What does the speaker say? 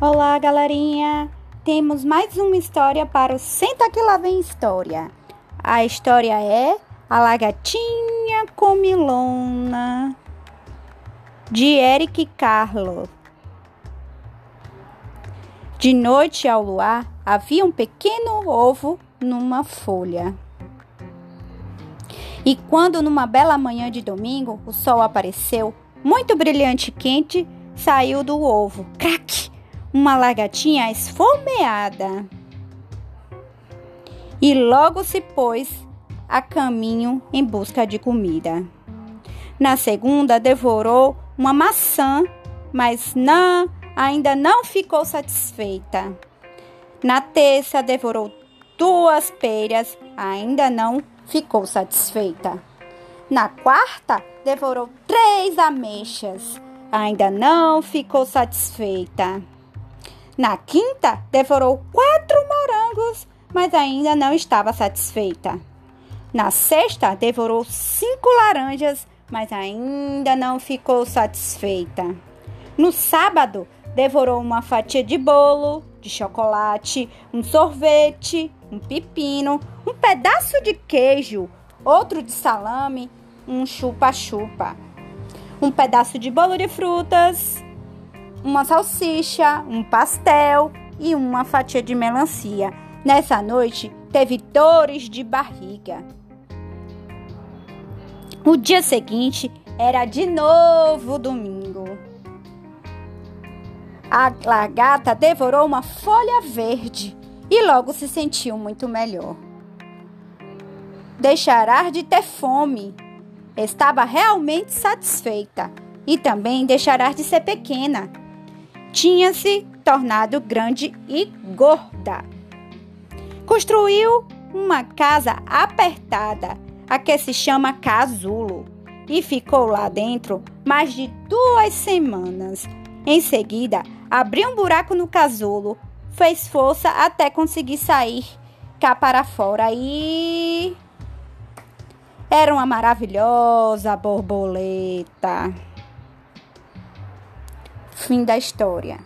Olá, galerinha! Temos mais uma história para o Senta que lá vem história. A história é A Lagatinha Comilona de Eric Carlo. De noite ao luar havia um pequeno ovo numa folha. E quando numa bela manhã de domingo o sol apareceu, muito brilhante e quente, saiu do ovo. Craque! Uma lagartinha esfomeada. E logo se pôs a caminho em busca de comida. Na segunda, devorou uma maçã, mas não, ainda não ficou satisfeita. Na terça, devorou duas peras, ainda não ficou satisfeita. Na quarta, devorou três ameixas, ainda não ficou satisfeita. Na quinta, devorou quatro morangos, mas ainda não estava satisfeita. Na sexta, devorou cinco laranjas, mas ainda não ficou satisfeita. No sábado, devorou uma fatia de bolo, de chocolate, um sorvete, um pepino, um pedaço de queijo, outro de salame, um chupa-chupa, um pedaço de bolo de frutas, uma salsicha, um pastel e uma fatia de melancia. Nessa noite, teve dores de barriga. O dia seguinte era de novo domingo. A lagarta devorou uma folha verde e logo se sentiu muito melhor. Deixará de ter fome. Estava realmente satisfeita e também deixará de ser pequena tinha se tornado grande e gorda. Construiu uma casa apertada, a que se chama casulo, e ficou lá dentro mais de duas semanas. Em seguida, abriu um buraco no casulo, fez força até conseguir sair cá para fora e. Era uma maravilhosa borboleta. Fim da história.